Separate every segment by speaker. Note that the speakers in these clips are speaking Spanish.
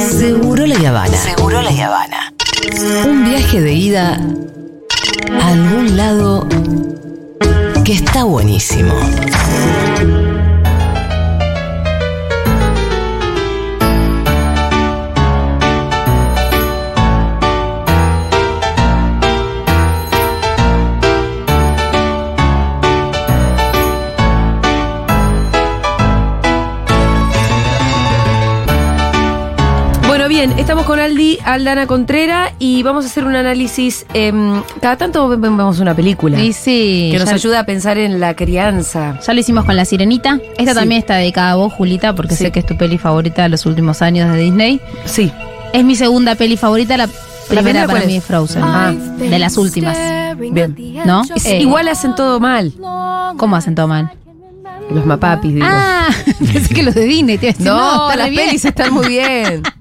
Speaker 1: Seguro la Habana. Seguro la Habana. Un viaje de ida a algún lado que está buenísimo.
Speaker 2: Bien, estamos con Aldi, Aldana Contrera y vamos a hacer un análisis. em, cada tanto ve- vemos una película
Speaker 3: Y sí,
Speaker 2: que nos ayuda a pensar en la crianza.
Speaker 3: ya lo hicimos con La Sirenita. Esta
Speaker 2: Sí.
Speaker 3: también está dedicada a vos, Julita, porque
Speaker 2: Sí.
Speaker 3: sé que es tu peli favorita de los últimos años de Disney.
Speaker 2: Sí.
Speaker 3: Es mi segunda peli favorita, la primera
Speaker 2: primera
Speaker 3: para mí
Speaker 2: es?
Speaker 3: es Frozen.
Speaker 2: Ah.
Speaker 3: De las últimas.
Speaker 2: Bien.
Speaker 3: ¿No?
Speaker 2: Es-
Speaker 3: Eh,
Speaker 2: igual hacen todo mal.
Speaker 3: ¿Cómo hacen todo mal?
Speaker 2: Los mapapis, digo.
Speaker 3: Ah, pensé que los de Disney. te decir,
Speaker 2: no,
Speaker 3: re
Speaker 2: las
Speaker 3: bien.
Speaker 2: pelis están muy bien.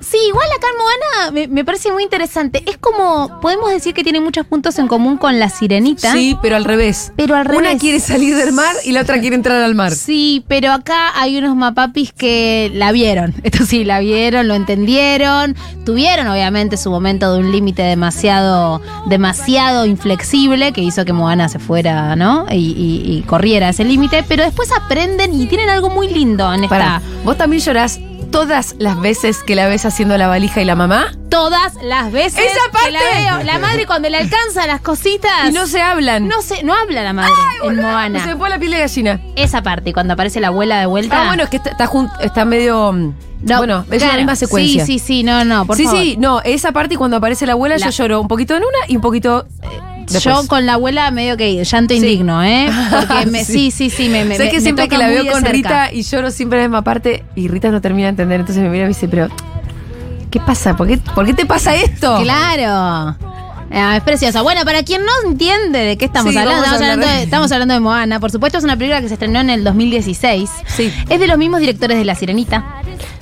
Speaker 3: Sí, igual acá en Moana me, me parece muy interesante. Es como, podemos decir que tiene muchos puntos en común con La Sirenita.
Speaker 2: Sí, pero al revés.
Speaker 3: Pero al
Speaker 2: Una
Speaker 3: revés.
Speaker 2: quiere salir del mar y la otra quiere entrar al mar.
Speaker 3: Sí, pero acá hay unos mapapis que la vieron. Esto sí, la vieron, lo entendieron. Tuvieron, obviamente, su momento de un límite demasiado, demasiado inflexible que hizo que Moana se fuera, ¿no? Y, y- y corriera ese límite. Pero después aprenden y tienen algo muy lindo en esta.
Speaker 2: Pará, ¿vos también llorás todas las veces que la ves haciendo la valija y la mamá?
Speaker 3: Todas las veces
Speaker 2: Esa
Speaker 3: que la
Speaker 2: parte.
Speaker 3: veo. La madre cuando le alcanza las cositas.
Speaker 2: Y no se hablan.
Speaker 3: No se, no habla la madre en Moana.
Speaker 2: Se me pone la piel de gallina.
Speaker 3: Esa parte, cuando aparece la abuela de vuelta.
Speaker 2: Ah, bueno, es que está, está, medio. mm,
Speaker 3: No,
Speaker 2: bueno, es
Speaker 3: claro.
Speaker 2: la misma secuencia.
Speaker 3: Sí, sí, sí, no, no, por
Speaker 2: sí,
Speaker 3: favor.
Speaker 2: sí, no, esa parte cuando aparece la abuela
Speaker 3: La-
Speaker 2: yo lloro un poquito en una y un poquito eh, después.
Speaker 3: Yo con la abuela medio que llanto
Speaker 2: Sí.
Speaker 3: indigno, ¿eh? Porque me, sí, sí, sí, me, me
Speaker 2: sé que
Speaker 3: me
Speaker 2: siempre que la veo con
Speaker 3: cerca.
Speaker 2: Rita y lloro siempre la misma parte y Rita no termina de entender, entonces me mira y me dice, pero ¿qué pasa? ¿Por qué, por qué te pasa esto?
Speaker 3: Claro. Ah, es preciosa. Bueno, para quien no entiende de qué estamos
Speaker 2: Sí,
Speaker 3: hablando, estamos hablando,
Speaker 2: de-
Speaker 3: de, estamos hablando de Moana. Por supuesto, es una película que se estrenó en el 2016.
Speaker 2: Sí.
Speaker 3: Es de los mismos directores de La Sirenita,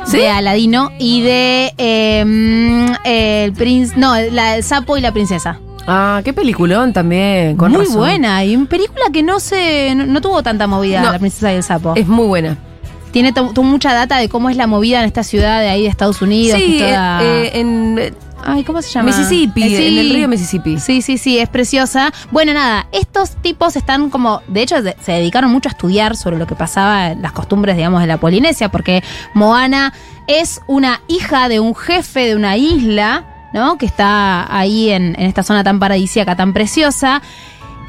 Speaker 2: ¿Sí?
Speaker 3: de Aladino y de eh, mm, El Prince. No, la, El Sapo y la Princesa.
Speaker 2: Ah, qué peliculón también, con
Speaker 3: Muy
Speaker 2: razón.
Speaker 3: buena. Y una película que no se. No, no tuvo tanta movida,
Speaker 2: No.
Speaker 3: La Princesa y el Sapo.
Speaker 2: Es muy buena.
Speaker 3: Tiene mucha data de cómo es la movida en esta ciudad de ahí de Estados Unidos.
Speaker 2: Sí,
Speaker 3: toda-
Speaker 2: eh, en eh,
Speaker 3: Ay, ¿cómo se llama?
Speaker 2: Mississippi,
Speaker 3: Eh, sí.
Speaker 2: en el río Mississippi.
Speaker 3: Sí, sí, sí, es preciosa. Bueno, nada, estos tipos están como, de hecho, se, se dedicaron mucho a estudiar sobre lo que pasaba, las costumbres, digamos, de la Polinesia, porque Moana es una hija de un jefe de una isla, ¿no? Que está ahí en, en esta zona tan paradisíaca, tan preciosa.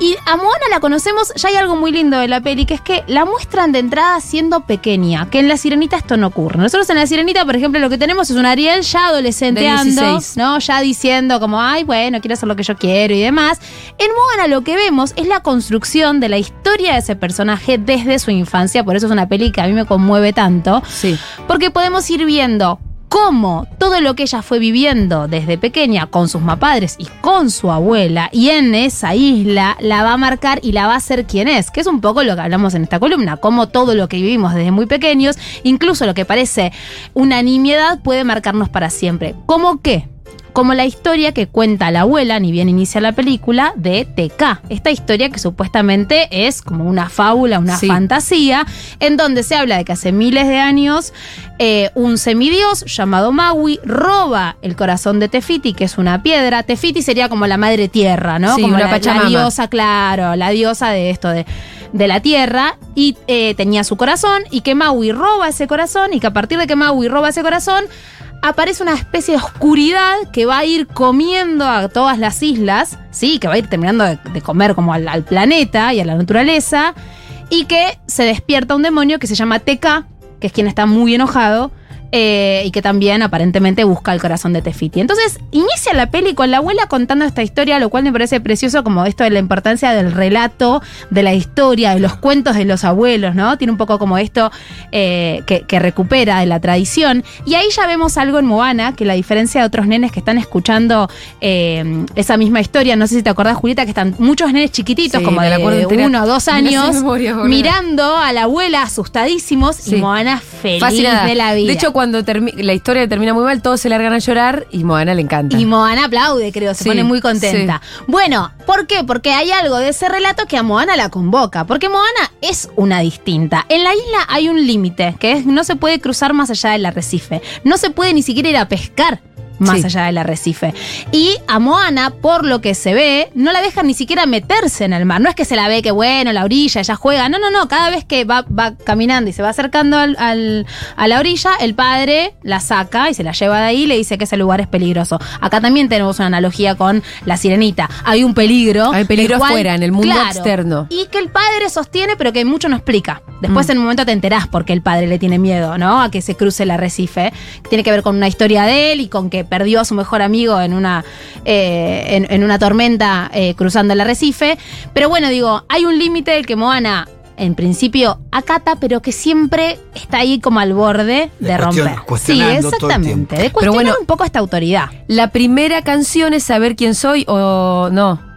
Speaker 3: Y a Moana la conocemos, ya hay algo muy lindo de la peli, que es que la muestran de entrada siendo pequeña, que en La Sirenita esto no ocurre. Nosotros en La Sirenita, por ejemplo, lo que tenemos es un Ariel ya adolescenteando,
Speaker 2: 16.
Speaker 3: ¿no? Ya diciendo como, ay, bueno, quiero hacer lo que yo quiero y demás. En Moana lo que vemos es la construcción de la historia de ese personaje desde su infancia, por eso es una peli que a mí me conmueve tanto,
Speaker 2: Sí.
Speaker 3: porque podemos ir viendo cómo todo lo que ella fue viviendo desde pequeña con sus mapadres y con su abuela y en esa isla la va a marcar y la va a hacer quien es, que es un poco lo que hablamos en esta columna, cómo todo lo que vivimos desde muy pequeños, incluso lo que parece una nimiedad puede marcarnos para siempre. ¿Cómo qué? Como la historia que cuenta la abuela, ni bien inicia la película, de TK. Esta historia que supuestamente es como una fábula, una
Speaker 2: Sí.
Speaker 3: fantasía, en donde se habla de que hace miles de años eh, un semidios llamado Maui roba el corazón de Tefiti, que es una piedra. Tefiti sería como la madre tierra, ¿no?
Speaker 2: Sí,
Speaker 3: como la, la diosa, claro, la diosa de esto, de, de la tierra. Y eh, tenía su corazón, y que Maui roba ese corazón, y que a partir de que Maui roba ese corazón, aparece una especie de oscuridad que va a ir comiendo a todas las islas, sí, que va a ir terminando de, comer como al, al planeta y a la naturaleza, y que se despierta un demonio que se llama TK, que es quien está muy enojado. Eh, y que también aparentemente busca el corazón de Tefiti. Entonces, inicia la peli con la abuela contando esta historia, lo cual me parece precioso como esto de la importancia del relato, de la historia, de los cuentos de los abuelos, ¿no? Tiene un poco como esto eh, que, que recupera de la tradición. Y ahí ya vemos algo en Moana, que la diferencia de otros nenes que están escuchando eh, esa misma historia, no sé si te acordás, Julieta, que están muchos nenes chiquititos,
Speaker 2: Sí,
Speaker 3: como de,
Speaker 2: entera.
Speaker 3: uno o dos
Speaker 2: de
Speaker 3: años,
Speaker 2: memoria,
Speaker 3: mirando a la abuela asustadísimos
Speaker 2: Sí.
Speaker 3: y Moana feliz
Speaker 2: Fascinada.
Speaker 3: de la vida.
Speaker 2: De hecho, cuando la historia termina muy mal, todos se largan a llorar y Moana le encanta.
Speaker 3: Y Moana aplaude, creo, se
Speaker 2: Sí,
Speaker 3: pone muy contenta. Bueno, ¿por qué? Porque hay algo de ese relato que a Moana la convoca. Porque Moana es una distinta. En la isla hay un límite, que es no se puede cruzar más allá del arrecife. No se puede ni siquiera ir a pescar más
Speaker 2: Sí.
Speaker 3: allá del arrecife. Y a Moana, por lo que se ve, no la dejan ni siquiera meterse en el mar. No es que se la ve que, bueno, la orilla, ella juega. No, no, no. Cada vez que va, va caminando y se va acercando al- al- a la orilla, el padre la saca y se la lleva de ahí y le dice que ese lugar es peligroso. Acá también tenemos una analogía con la sirenita. Hay un peligro.
Speaker 2: Hay peligro afuera, en el mundo
Speaker 3: Claro.
Speaker 2: externo.
Speaker 3: Y que el padre sostiene, pero que mucho no explica. Después
Speaker 2: Mm.
Speaker 3: en un momento te enterás por qué el padre le tiene miedo, ¿no? A que se cruce el arrecife. Tiene que ver con una historia de él y con que perdió a su mejor amigo en una, eh, en, en una tormenta eh, cruzando el arrecife. Pero bueno, digo, hay un límite del que Moana en principio acata, pero que siempre está ahí como al borde de,
Speaker 4: De cuestion-
Speaker 3: romper. Sí,
Speaker 4: cuestionando todo el
Speaker 3: exactamente. De cuestionar
Speaker 2: bueno-
Speaker 3: un poco esta autoridad.
Speaker 2: La primera canción es saber quién soy o no.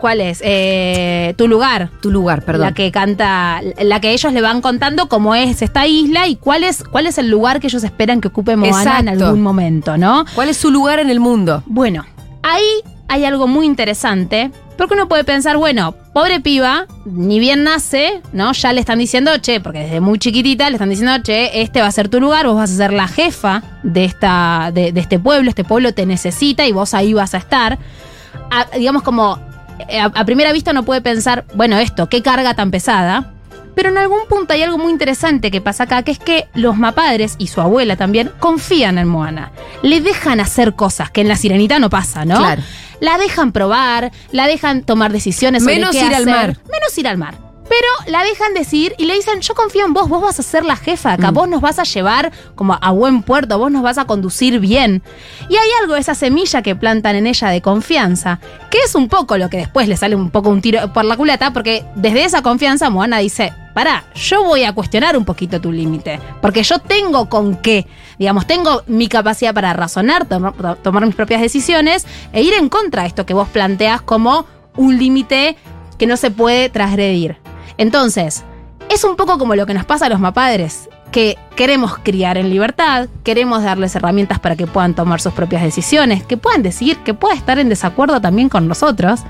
Speaker 3: ¿Cuál es? Eh, tu lugar.
Speaker 2: Tu lugar, perdón.
Speaker 3: La que canta, la que ellos le van contando cómo es esta isla y cuál es, cuál es el lugar que ellos esperan que ocupe Moana en algún momento, ¿no?
Speaker 2: ¿Cuál es su lugar en el mundo?
Speaker 3: Bueno, ahí hay algo muy interesante, porque uno puede pensar, bueno, pobre piba, ni bien nace, ¿no? Ya le están diciendo, che, porque desde muy chiquitita le están diciendo, che, este va a ser tu lugar, vos vas a ser la jefa de, esta, de, de este pueblo, este pueblo te necesita y vos ahí vas a estar. A- digamos como, a, a primera vista uno puede pensar, bueno, esto, qué carga tan pesada. Pero en algún punto hay algo muy interesante que pasa acá, que es que los mapadres y su abuela también confían en Moana. Le dejan hacer cosas que en la sirenita no pasa, ¿no?
Speaker 2: Claro.
Speaker 3: La dejan probar, la dejan tomar decisiones sobre
Speaker 2: Menos
Speaker 3: qué
Speaker 2: ir al mar.
Speaker 3: Menos ir al mar. Pero la dejan decir y le dicen, yo confío en vos, vos vas a ser la jefa acá,
Speaker 2: Mm.
Speaker 3: vos nos vas a llevar como a buen puerto, vos nos vas a conducir bien. Y hay algo, esa semilla que plantan en ella de confianza, que es un poco lo que después le sale un poco un tiro por la culata, porque desde esa confianza Moana dice, pará, yo voy a cuestionar un poquito tu límite, porque yo tengo con qué, digamos, tengo mi capacidad para razonar, tomar, tomar mis propias decisiones e ir en contra de esto que vos planteas como un límite que no se puede transgredir. Entonces, es un poco como lo que nos pasa a los mapadres, que queremos criar en libertad, queremos darles herramientas para que puedan tomar sus propias decisiones, que puedan decidir, que pueda estar en desacuerdo también con nosotros,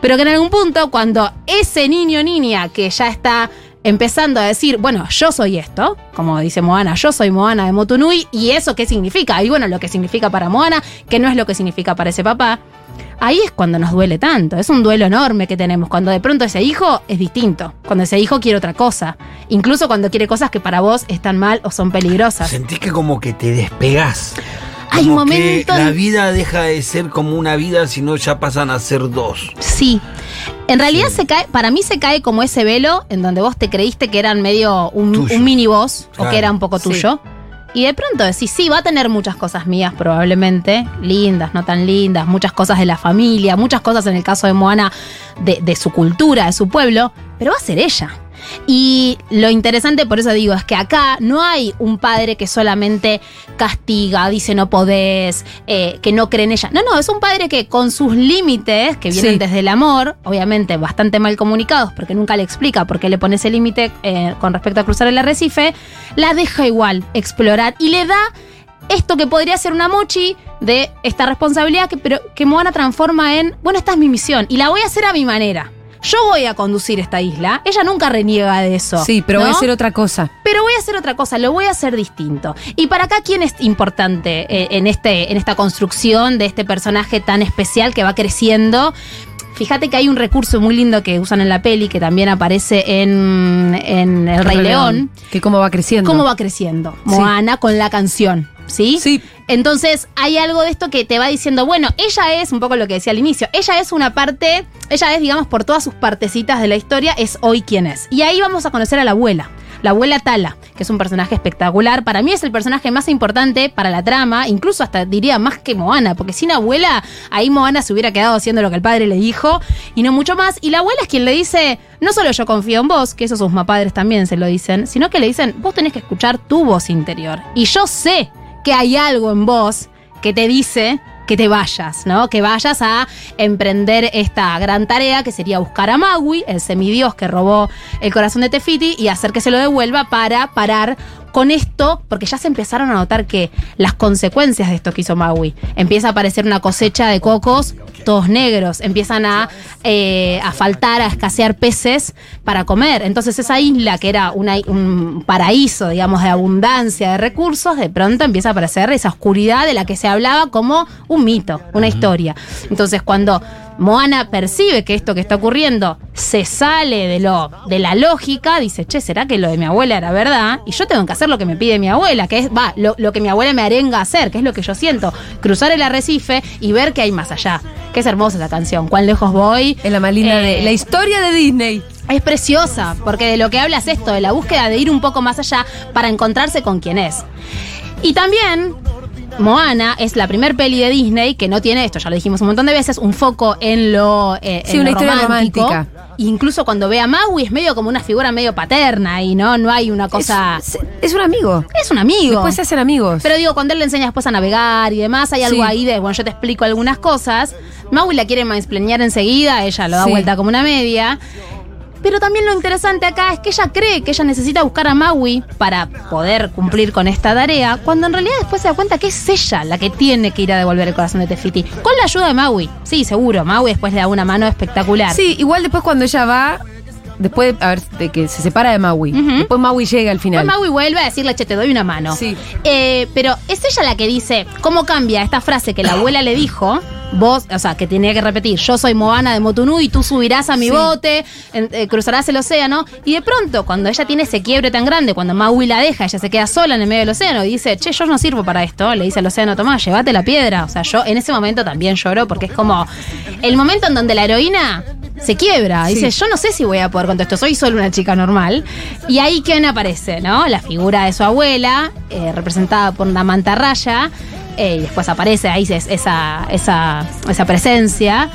Speaker 3: pero que en algún punto cuando ese niño o niña que ya está empezando a decir, bueno, yo soy esto, como dice Moana, yo soy Moana de Motunui, y eso qué significa, y bueno, lo que significa para Moana, que no es lo que significa para ese papá, ahí es cuando nos duele tanto. Es un duelo enorme que tenemos. Cuando de pronto ese hijo es distinto. Cuando ese hijo quiere otra cosa. Incluso cuando quiere cosas que para vos están mal o son peligrosas.
Speaker 4: Sentís que como que te despegás.
Speaker 3: Hay un
Speaker 4: Como que
Speaker 3: momento en-
Speaker 4: La vida deja de ser como una vida, sino ya pasan a ser dos.
Speaker 3: Sí. En realidad
Speaker 4: Sí.
Speaker 3: se cae, para mí se cae como ese velo en donde vos te creíste que eran medio un,
Speaker 4: Tuyo.
Speaker 3: un mini vos o que era un poco
Speaker 2: Sí.
Speaker 3: Y de pronto decís, sí, va a tener muchas cosas mías probablemente, lindas, no tan lindas, muchas cosas de la familia, muchas cosas en el caso de Moana de, de su cultura, de su pueblo, pero va a ser ella. Y lo interesante, por eso digo, es que acá no hay un padre que solamente castiga, dice no podés, eh, que no cree en ella. No, no, es un padre que con sus límites, que vienen
Speaker 2: Sí.
Speaker 3: desde el amor, obviamente bastante mal comunicados, porque nunca le explica por qué le pone ese límite eh, con respecto a cruzar el arrecife, la deja igual explorar y le da esto que podría ser una mochi de esta responsabilidad que, pero, que Moana transforma en, bueno, esta es mi misión y la voy a hacer a mi manera. Yo voy a conducir esta isla. Ella nunca reniega de eso.
Speaker 2: Sí, pero voy a hacer otra cosa.
Speaker 3: Pero voy a hacer otra cosa, lo voy a hacer distinto. Y para acá, ¿quién es importante eh, en, este, en esta construcción de este personaje tan especial que va creciendo? Fíjate que hay un recurso muy lindo que usan en la peli, que también aparece en, en El Rey León.
Speaker 2: Que cómo va creciendo.
Speaker 3: ¿Cómo va creciendo? Moana con la canción, ¿sí?
Speaker 2: Sí.
Speaker 3: Entonces hay algo de esto que te va diciendo, bueno, ella es un poco lo que decía al inicio, ella es una parte, ella es, digamos, por todas sus partecitas de la historia, es hoy quien es. Y ahí vamos a conocer a la abuela. La abuela Tala, que es un personaje espectacular. Para mí es el personaje más importante para la trama, incluso hasta diría más que Moana, porque sin abuela, ahí Moana se hubiera quedado haciendo lo que el padre le dijo y no mucho más. Y la abuela es quien le dice, no solo yo confío en vos, que eso sus mapadres también se lo dicen, sino que le dicen, vos tenés que escuchar tu voz interior. Y yo sé que hay algo en vos que te dice que te vayas, ¿no? Que vayas a emprender esta gran tarea que sería buscar a Maui, el semidios que robó el corazón de Tefiti, y hacer que se lo devuelva para parar con esto, porque ya se empezaron a notar que las consecuencias de esto que hizo Maui, empieza a aparecer una cosecha de cocos todos negros, empiezan eh, a faltar, a escasear peces para comer. Entonces esa isla que era una- un paraíso, digamos, de abundancia de recursos, de pronto empieza a aparecer esa oscuridad de la que se hablaba como un mito, una historia. Entonces cuando Moana percibe que esto que está ocurriendo se sale de lo de la lógica, dice, che, ¿será que lo de mi abuela era verdad? Y yo tengo que hacer lo que me pide mi abuela, que es, va, lo, lo que mi abuela me arenga a hacer, que es lo que yo siento, cruzar el arrecife y ver qué hay más allá. Que es hermosa esa canción, cuán lejos voy.
Speaker 2: Es la más linda de
Speaker 3: Eh,
Speaker 2: la historia de Disney.
Speaker 3: Es preciosa, porque de lo que habla es esto, de la búsqueda de ir un poco más allá para encontrarse con quien es. Y también, Moana es la primer peli de Disney que no tiene esto, ya lo dijimos un montón de veces, un foco en lo, eh,
Speaker 2: Sí,
Speaker 3: en
Speaker 2: una
Speaker 3: lo
Speaker 2: historia
Speaker 3: romántico.
Speaker 2: romántica.
Speaker 3: Incluso cuando ve a Maui es medio como una figura medio paterna y no, no hay una cosa...
Speaker 2: Es, es un amigo.
Speaker 3: Es, un amigo.
Speaker 2: Después se hacen amigos.
Speaker 3: Pero digo, cuando él le enseña después a navegar y demás, hay algo
Speaker 2: Sí.
Speaker 3: ahí de, bueno, yo te explico algunas cosas. Maui la quiere mansplanear enseguida, ella lo da
Speaker 2: Sí.
Speaker 3: vuelta como una media. Pero también lo interesante acá es que ella cree que ella necesita buscar a Maui para poder cumplir con esta tarea, cuando en realidad después se da cuenta que es ella la que tiene que ir a devolver el corazón de Tefiti. Con la ayuda de Maui. Sí, seguro. Maui después le da una mano espectacular.
Speaker 2: Sí, igual después cuando ella va, después a ver, de que se separa de Maui. Después Maui llega al final.
Speaker 3: Después Maui vuelve a decirle, che, te doy una mano.
Speaker 2: Sí.
Speaker 3: Eh, pero es ella la que dice cómo cambia esta frase que la abuela le dijo. Vos, o sea, que tenía que repetir, yo soy Moana de Motunú y tú subirás a mi
Speaker 2: Sí.
Speaker 3: bote, eh, cruzarás el océano. Y de pronto, cuando ella tiene ese quiebre tan grande, cuando Maui la deja, ella se queda sola en el medio del océano y dice, che, yo no sirvo para esto. Le dice al océano, tomá, llévate la piedra. O sea, yo en ese momento también lloro porque es como el momento en donde la heroína se quiebra.
Speaker 2: Sí.
Speaker 3: Dice, yo no sé si voy a poder con todo esto, soy solo una chica normal. Y ahí quién aparece, ¿no? La figura de su abuela, eh, representada por una mantarraya, eh, y después aparece ahí es- esa, esa, esa presencia.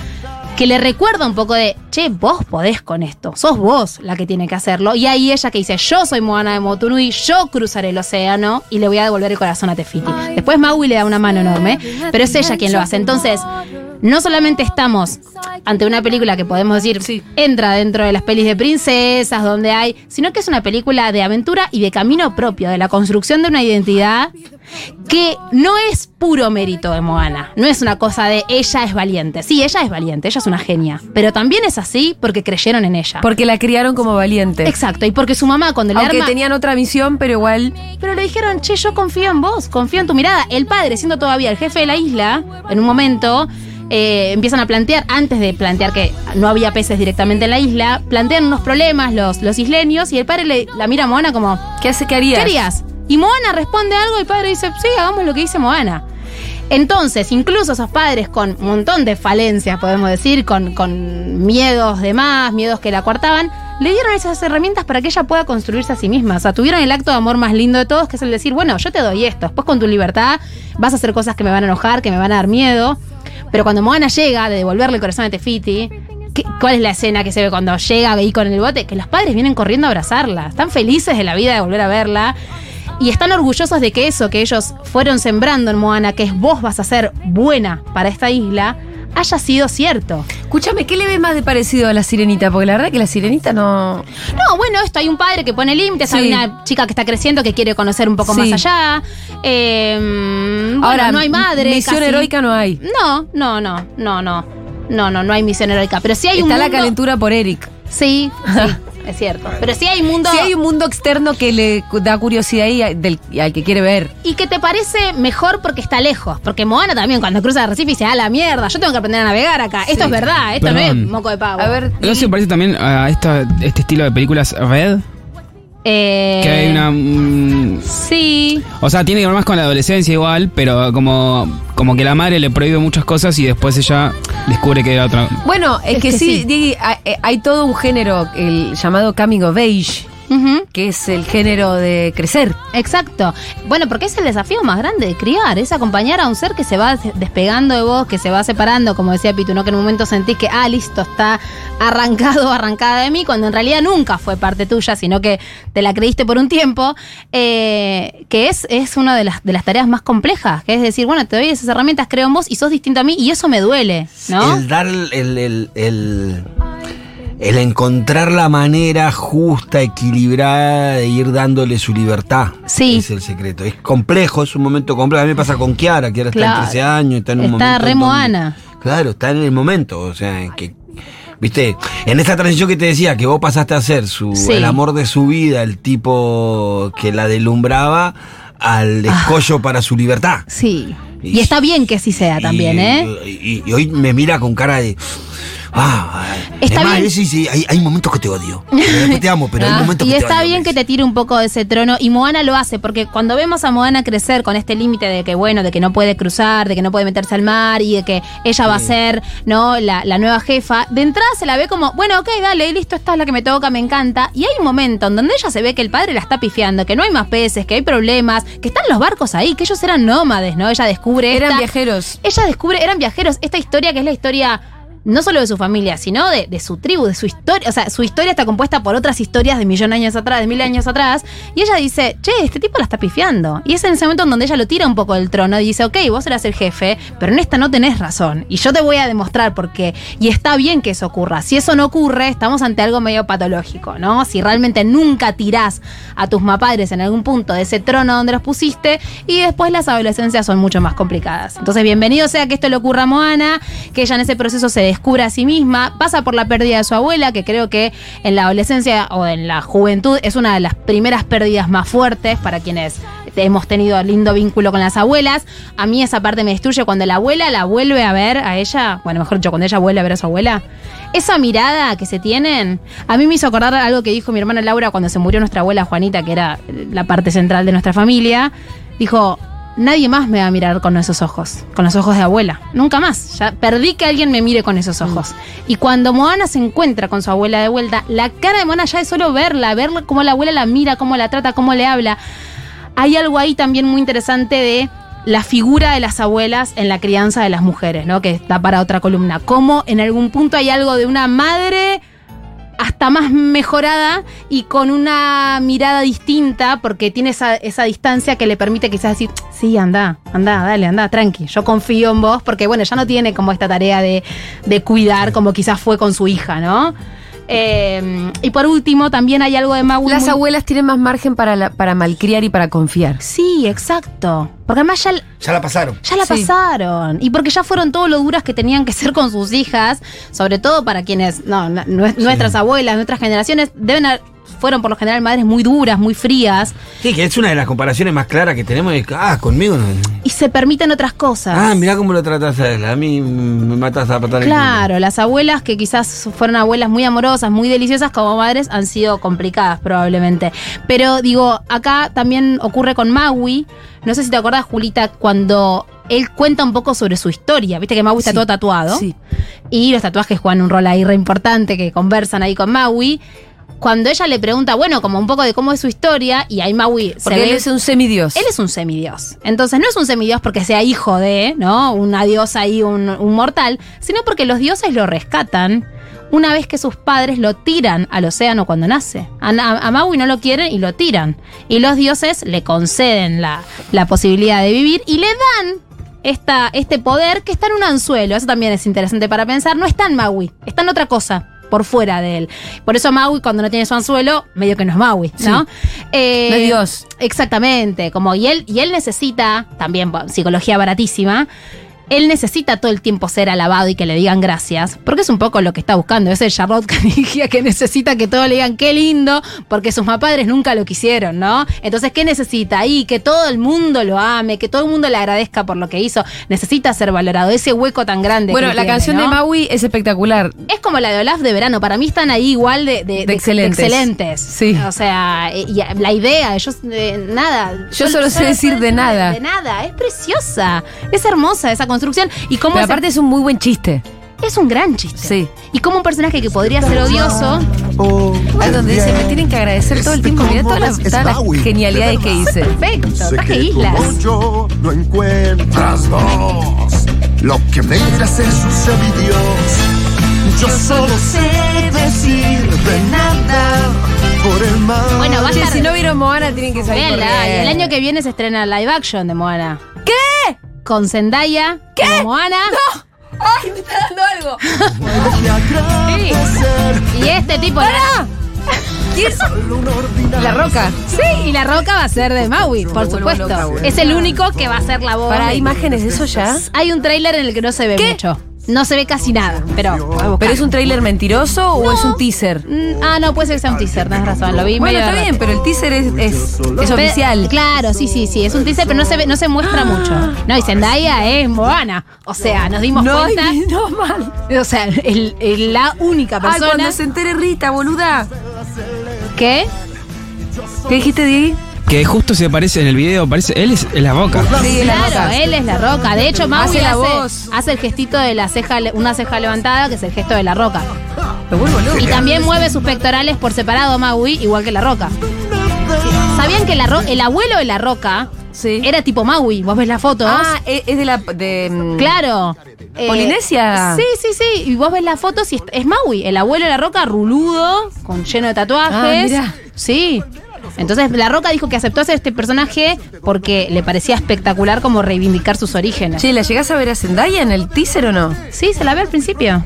Speaker 3: Que le recuerda un poco de, che, vos podés con esto, sos vos la que tiene que hacerlo. Y ahí ella que dice, yo soy Moana de Motunui, yo cruzaré el océano y le voy a devolver el corazón a Tefiti. Después Maui le da una mano enorme, pero es ella quien lo hace. Entonces, no solamente estamos ante una película que podemos decir
Speaker 2: Sí.
Speaker 3: entra dentro de las pelis de princesas, donde hay, sino que es una película de aventura y de camino propio, de la construcción de una identidad que no es puro mérito de Moana. No es una cosa de ella es valiente. Sí, ella es valiente, ella es una genia. Pero también es así porque creyeron en ella.
Speaker 2: Porque la criaron como valiente.
Speaker 3: Exacto, y porque su mamá cuando le
Speaker 2: Aunque
Speaker 3: arma...
Speaker 2: tenían otra misión, pero igual.
Speaker 3: Pero le dijeron, che, yo confío en vos, confío en tu mirada. El padre, siendo todavía el jefe de la isla, en un momento eh, empiezan a plantear, antes de plantear que no había peces directamente en la isla, plantean unos problemas los, los isleños y el padre le, la mira a Moana como,
Speaker 2: ¿Qué hace? ¿Qué harías?
Speaker 3: ¿qué harías? Y Moana responde algo y el padre dice, sí, hagamos lo que dice Moana. Entonces, incluso esos padres con un montón de falencias, podemos decir, con, con miedos de más, miedos que la coartaban, le dieron esas herramientas para que ella pueda construirse a sí misma. O sea, tuvieron el acto de amor más lindo de todos, que es el decir, bueno, yo te doy esto, después con tu libertad vas a hacer cosas que me van a enojar, que me van a dar miedo. Pero cuando Moana llega de devolverle el corazón a Tefiti, ¿qué- ¿cuál es la escena que se ve cuando llega ahí con el bote? Que los padres vienen corriendo a abrazarla, están felices de la vida de volver a verla. Y están orgullosos de que eso que ellos fueron sembrando en Moana, que es vos vas a ser buena para esta isla, haya sido cierto.
Speaker 2: Escúchame, ¿qué le ves más de parecido a la sirenita? Porque la verdad que la sirenita no.
Speaker 3: No, bueno, esto hay un padre que pone límites,
Speaker 2: Sí.
Speaker 3: hay una chica que está creciendo que quiere conocer un poco
Speaker 2: Sí.
Speaker 3: más allá. Eh, bueno,
Speaker 2: Ahora,
Speaker 3: no hay madre.
Speaker 2: Misión
Speaker 3: casi.
Speaker 2: heroica no hay.
Speaker 3: No, no, no, no, no. No, no, no hay misión heroica. Pero sí hay un
Speaker 2: Está la
Speaker 3: mundo-
Speaker 2: calentura por Eric.
Speaker 3: Sí, sí, es cierto. Pero sí hay un mundo.
Speaker 2: Si hay un mundo externo que le da curiosidad y al, del- y al que quiere ver.
Speaker 3: Y que te parece mejor porque está lejos. Porque Moana también, cuando cruza el Recife, dice, ah, la mierda, yo tengo que aprender a navegar acá. Esto es verdad, esto no es moco de pavo.
Speaker 2: A ver.
Speaker 5: ¿No se parece también a esta, este estilo de películas Red?
Speaker 3: Eh,
Speaker 5: Que hay una... mm,
Speaker 3: Sí.
Speaker 5: o sea, tiene que ver más con la adolescencia igual, pero como, como que la madre le prohíbe muchas cosas y después ella descubre que era otra...
Speaker 2: Bueno, es,
Speaker 3: Es
Speaker 2: que,
Speaker 3: que
Speaker 2: sí,
Speaker 3: sí.
Speaker 2: Hay, hay todo un género, el llamado coming of age, Que es el género de crecer.
Speaker 3: Exacto. Bueno, porque es el desafío más grande de criar, es acompañar a un ser que se va des- despegando de vos, que se va separando, como decía Pitu, ¿no? que en un momento sentís que, ah, listo, está arrancado, arrancada de mí, cuando en realidad nunca fue parte tuya, sino que te la creíste por un tiempo, eh, que es, es una de las, de las tareas más complejas, que es decir, bueno, te doy esas herramientas, creo en vos y sos distinto a mí y eso me duele, ¿no?
Speaker 4: El dar el, el, el, el encontrar la manera justa, equilibrada de ir dándole su libertad.
Speaker 3: Sí.
Speaker 4: Es el secreto. Es complejo, es un momento complejo. A mí me pasa con Kiara, Kiara está
Speaker 3: Claro.
Speaker 4: en 13 años, está en un
Speaker 3: Está
Speaker 4: momento.
Speaker 3: re
Speaker 4: en donde-
Speaker 3: Moana.
Speaker 4: Claro, está en el momento. O sea, en que. Viste, en esa transición que te decía, que vos pasaste a ser su,
Speaker 3: Sí.
Speaker 4: el amor de su vida, el tipo que la deslumbraba, al
Speaker 3: Ah.
Speaker 4: escollo para su libertad.
Speaker 3: Sí.
Speaker 4: Y-
Speaker 3: Y está bien que sí sea también,
Speaker 4: Y-
Speaker 3: ¿eh?
Speaker 4: Y, y hoy me mira con cara de. Ah,
Speaker 3: Está
Speaker 4: es más,
Speaker 3: bien.
Speaker 4: sí, sí, hay, hay momentos que te odio. Después te amo, pero hay
Speaker 3: Ah,
Speaker 4: momentos
Speaker 3: y
Speaker 4: que te
Speaker 3: está
Speaker 4: odio.
Speaker 3: bien que te tire un poco de ese trono y Moana lo hace porque cuando vemos a Moana crecer con este límite de que bueno, de que no puede cruzar, de que no puede meterse al mar y de que ella va a ser, ¿no? La, la nueva jefa, de entrada se la ve como, bueno, ok, dale, listo, esta es la que me toca, me encanta. Y hay un momento en donde ella se ve que el padre la está pifiando, que no hay más peces, que hay problemas, que están los barcos ahí, que ellos eran nómades, ¿no? Ella descubre
Speaker 2: Eran
Speaker 3: esta-
Speaker 2: viajeros.
Speaker 3: ella descubre, eran viajeros, esta historia que es la historia no solo de su familia, sino de, de su tribu, de su historia. O sea, su historia está compuesta por otras historias de millón de años atrás, de mil años atrás. Y ella dice, che, este tipo la está pifiando. Y es en ese momento en donde ella lo tira un poco del trono y dice, ok, vos eras el jefe, pero en esta no tenés razón. Y yo te voy a demostrar por qué. Y está bien que eso ocurra. Si eso no ocurre, estamos ante algo medio patológico, ¿no? Si realmente nunca tirás a tus mapadres en algún punto de ese trono donde los pusiste y después las adolescencias son mucho más complicadas. Entonces, bienvenido sea que esto le ocurra a Moana, que ella en ese proceso se descubre a sí misma, pasa por la pérdida de su abuela, que creo que en la adolescencia o en la juventud es una de las primeras pérdidas más fuertes para quienes hemos tenido lindo vínculo con las abuelas. A mí esa parte me destruye cuando la abuela la vuelve a ver a ella, bueno, mejor dicho, cuando ella vuelve a ver a su abuela. Esa mirada que se tienen, a mí me hizo acordar algo que dijo mi hermana Laura cuando se murió nuestra abuela Juanita, que era la parte central de nuestra familia. Dijo, nadie más me va a mirar con esos ojos, con los ojos de abuela. Nunca más. Ya perdí que alguien me mire con esos ojos. Y cuando Moana se encuentra con su abuela de vuelta, la cara de Moana ya es solo verla, ver cómo la abuela la mira, cómo la trata, cómo le habla. Hay algo ahí también muy interesante de la figura de las abuelas en la crianza de las mujeres, ¿no? Que está para otra columna. Cómo en algún punto hay algo de una madre hasta más mejorada y con una mirada distinta porque tiene esa, esa distancia que le permite quizás decir, sí, anda, anda, dale, anda, tranqui, yo confío en vos porque bueno, ya no tiene como esta tarea de, de cuidar como quizás fue con su hija, ¿no? Eh, y por último, también hay algo de Maui.
Speaker 2: Las
Speaker 3: muy-
Speaker 2: abuelas tienen más margen para, la- para malcriar y para confiar.
Speaker 3: Sí, exacto. Porque además ya,
Speaker 4: Ya la pasaron.
Speaker 3: ya la
Speaker 2: Sí.
Speaker 3: pasaron. Y porque ya fueron todo lo duras que tenían que ser con sus hijas, sobre todo para quienes, no, no, nue- nuestras abuelas, nuestras generaciones, deben haber- fueron por lo general madres muy duras, muy frías,
Speaker 4: Sí, que es una de las comparaciones más claras que tenemos. es ah, conmigo no.
Speaker 3: y se permiten otras cosas.
Speaker 4: Ah, mirá cómo lo tratas a él. A mí me matas a patar el
Speaker 3: Claro, las abuelas que quizás fueron abuelas muy amorosas, muy deliciosas como madres, han sido complicadas probablemente. Pero digo, acá también ocurre con Maui. No sé si te acuerdas, Julita, cuando él cuenta un poco sobre su historia. Viste que Maui está
Speaker 2: Sí,
Speaker 3: todo tatuado.
Speaker 2: sí.
Speaker 3: Y los tatuajes juegan un rol ahí re importante que conversan ahí con Maui. Cuando ella le pregunta, bueno, como un poco de cómo es su historia, y ahí Maui se
Speaker 2: Porque él
Speaker 3: ve-
Speaker 2: es un semidios.
Speaker 3: él es un semidios. Entonces no es un semidios porque sea hijo de, ¿no? Una diosa ahí, un, un mortal, sino porque los dioses lo rescatan una vez que sus padres lo tiran al océano cuando nace. A, a- a Maui no lo quieren y lo tiran. Y los dioses le conceden la, la posibilidad de vivir y le dan esta, este poder que está en un anzuelo. Eso también es interesante para pensar. No está en Maui, está en otra cosa. Por fuera de él. Por eso Maui, cuando no tiene su anzuelo, medio que no es Maui, ¿no? Eh,
Speaker 2: No es Dios.
Speaker 3: Exactamente, como y él, y él necesita, también psicología baratísima, él necesita todo el tiempo ser alabado y que le digan gracias, porque es un poco lo que está buscando, es el Charlotte Canigia que necesita que todos le digan qué lindo, porque sus padres nunca lo quisieron, ¿no? Entonces, ¿qué necesita ahí? Que todo el mundo lo ame, que todo el mundo le agradezca por lo que hizo, necesita ser valorado, ese hueco tan grande.
Speaker 2: Bueno,
Speaker 3: que
Speaker 2: la
Speaker 3: tiene,
Speaker 2: canción de. Maui es espectacular.
Speaker 3: Es como la de Olaf de verano. Para mí están ahí igual de, de- de-
Speaker 2: excelentes.
Speaker 3: de excelentes.
Speaker 2: Sí.
Speaker 3: O sea, y y la idea, ellos eh, nada.
Speaker 2: Yo solo sé decir de nada.
Speaker 3: De nada. Es preciosa. Es hermosa esa construcción. Y cómo
Speaker 2: Pero aparte es un muy buen chiste.
Speaker 3: es un gran chiste.
Speaker 2: Sí.
Speaker 3: Y como un personaje que podría ser odioso.
Speaker 2: Es donde dice, me tienen que agradecer todo el tiempo. Mirá todas las, todas las genialidades que hice.
Speaker 3: Perfecto.
Speaker 6: Sé
Speaker 3: Traje
Speaker 6: que
Speaker 3: islas.
Speaker 6: como yo no encuentras dos. Lo que es un semidios. Yo solo sé decir de nada por el mar.
Speaker 3: Bueno, va a estar.
Speaker 2: si no vieron Moana, tienen que salir
Speaker 3: Véanla, y el año que viene se estrena live action de Moana. ¿Qué? Con Zendaya. ¿Qué? Moana.
Speaker 2: ¡Ay, me está dando algo!
Speaker 6: Agradecer
Speaker 3: Y este tipo.
Speaker 6: Ordinaria
Speaker 2: La roca.
Speaker 3: Sí, y la roca va a ser de Maui, por supuesto. es el único que va a ser la voz.
Speaker 2: ¿Para imágenes de eso ya?
Speaker 3: Hay un tráiler en el que no se ve
Speaker 2: ¿Qué?
Speaker 3: mucho. No se ve casi nada, pero.
Speaker 2: ¿Pero es un tráiler mentiroso o es un teaser?
Speaker 3: Mm, ah, no, puede ser que sea un teaser, tenés razón. Lo vi
Speaker 2: Bueno,
Speaker 3: medio
Speaker 2: está bien, pero el teaser es, es, es
Speaker 3: Pe-
Speaker 2: oficial.
Speaker 3: Claro, sí, sí, sí. Es un teaser, pero no se ve, no se muestra mucho. No, y Zendaya es Moana. O sea, nos dimos
Speaker 2: No,
Speaker 3: cuenta.
Speaker 2: ay, no mal.
Speaker 3: O sea, la única
Speaker 2: Ay,
Speaker 3: persona
Speaker 2: cuando se entere Rita, boluda.
Speaker 3: que.
Speaker 2: ¿Qué dijiste, Diego?
Speaker 5: Que justo se parece en el video, parece. Él es, es la boca.
Speaker 2: Sí, la
Speaker 3: Claro,
Speaker 2: roca.
Speaker 3: él es la roca. De hecho, Maui
Speaker 2: Hace la
Speaker 3: hace,
Speaker 2: voz.
Speaker 3: hace el gestito de la ceja, una ceja levantada, que es el gesto de la roca. Y también mueve sus pectorales por separado, Maui, igual que la roca. ¿Sabían que la ro- el abuelo de la roca
Speaker 2: Sí.
Speaker 3: era tipo Maui? Vos ves las fotos.
Speaker 2: Ah, es es de la. De, mm,
Speaker 3: Claro. Eh,
Speaker 2: ¿Polinesia?
Speaker 3: Sí, sí, sí. Y vos ves las fotos y es, Maui, el abuelo de la roca, ruludo, con lleno de tatuajes.
Speaker 2: Ah.
Speaker 3: Sí. Entonces La Roca dijo que aceptó hacer este personaje porque le parecía espectacular como reivindicar sus orígenes.
Speaker 2: Che, ¿la llegás a ver a Zendaya en el teaser o no?
Speaker 3: Sí, se la ve al principio.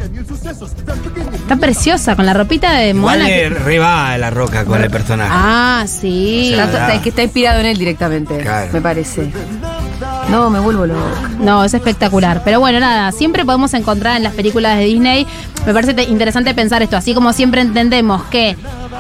Speaker 3: Está preciosa, con la ropita de
Speaker 4: Igual
Speaker 3: mona.
Speaker 4: le
Speaker 3: que-
Speaker 4: re va el roca con el personaje.
Speaker 3: Ah, sí.
Speaker 4: Sí.
Speaker 2: Está- es que está inspirado en él directamente,
Speaker 4: Claro.
Speaker 2: me parece. No, me vuelvo loca.
Speaker 3: No, es espectacular. Pero bueno, nada, siempre podemos encontrar en las películas de Disney. Me parece te- interesante pensar esto. Así como siempre entendemos que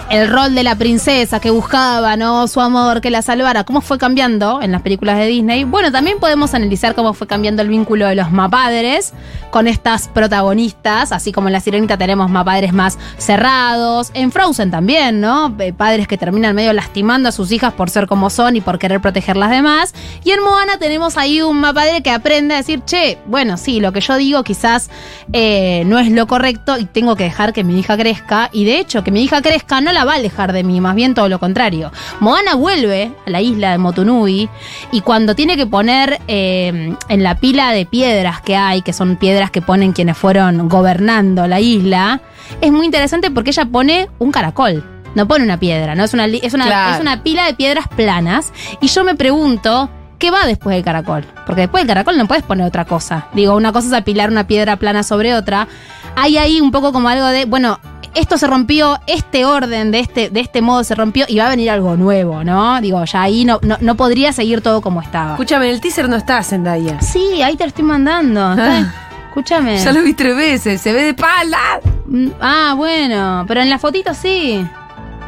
Speaker 3: el rol de la princesa que buscaba, ¿no? Su amor, que la salvara, cómo fue cambiando en las películas de Disney. Bueno, también podemos analizar cómo fue cambiando el vínculo de los mapadres con estas protagonistas. Así como en La Sirenita tenemos mapadres más cerrados. En Frozen también, ¿no? Eh, Padres que terminan medio lastimando a sus hijas por ser como son y por querer proteger las demás. Y en Moana tenemos ahí un mapadre que aprende a decir, che, bueno, sí, lo que yo digo quizás eh, no es lo correcto y tengo que dejar que mi hija crezca. Y de hecho, que mi hija crezca no la va a alejar de mí, más bien todo lo contrario. Moana vuelve a la isla de Motunui y cuando tiene que poner eh, en la pila de piedras que hay, que son piedras que ponen quienes fueron gobernando la isla, es muy interesante porque ella pone un caracol. No pone una piedra, ¿no? Es una, es una,
Speaker 2: Claro.
Speaker 3: es una pila de piedras planas. Y yo me pregunto, ¿qué va después del caracol? Porque después del caracol no puedes poner otra cosa. Digo, una cosa es apilar una piedra plana sobre otra. Hay ahí un poco como algo de, bueno, esto se rompió, este orden de este, de este modo se rompió y va a venir algo nuevo, ¿no? Digo, ya ahí no, no, no podría seguir todo como estaba.
Speaker 2: Escúchame, en el teaser no está Zendaya.
Speaker 3: Sí, ahí te lo estoy mandando. Está- Escúchame.
Speaker 2: Ya lo vi tres veces, se ve de espalda.
Speaker 3: Mm, Ah, bueno, pero en la fotito sí.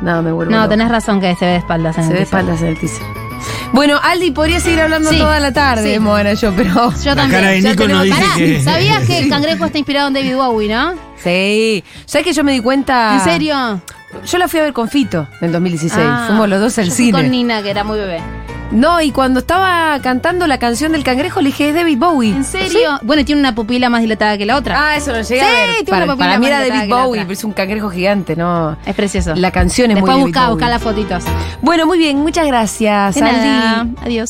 Speaker 2: No, me vuelvo
Speaker 3: No,
Speaker 2: loca.
Speaker 3: tenés razón que se ve de espaldas en
Speaker 2: Se
Speaker 3: el
Speaker 2: ve de espaldas en el teaser. Bueno, Aldi, podría seguir hablando
Speaker 3: Sí,
Speaker 2: toda la tarde,
Speaker 3: sí.
Speaker 2: Moana, yo, pero...
Speaker 3: Yo
Speaker 4: La
Speaker 3: también.
Speaker 4: cara de
Speaker 3: Ya
Speaker 4: Nico
Speaker 3: tenemos-
Speaker 4: nos dice
Speaker 3: Pará,
Speaker 4: que-
Speaker 3: ¿Sabías que el cangrejo está inspirado en David Bowie, no?
Speaker 2: Sí. ¿Sabes que yo me di cuenta?
Speaker 3: ¿En serio?
Speaker 2: Yo la fui a ver con Fito en 2016.
Speaker 3: Ah,
Speaker 2: Fuimos los dos al
Speaker 3: yo fui
Speaker 2: cine.
Speaker 3: con Nina, que era muy bebé.
Speaker 2: No, y cuando estaba cantando la canción del cangrejo, le dije, es David Bowie.
Speaker 3: ¿En serio? Bueno, tiene una pupila más dilatada que la otra.
Speaker 2: Ah, eso lo llegué
Speaker 3: Sí,
Speaker 2: a ver.
Speaker 3: tiene
Speaker 2: Para,
Speaker 3: una papila
Speaker 2: para mí era David Bowie, pero es un cangrejo gigante, ¿no?
Speaker 3: Es precioso.
Speaker 2: La canción es
Speaker 3: Después
Speaker 2: muy
Speaker 3: busca,
Speaker 2: David
Speaker 3: busca
Speaker 2: Bowie.
Speaker 3: las fotitos.
Speaker 2: Bueno, muy bien, muchas gracias. Aldi.
Speaker 3: Adiós.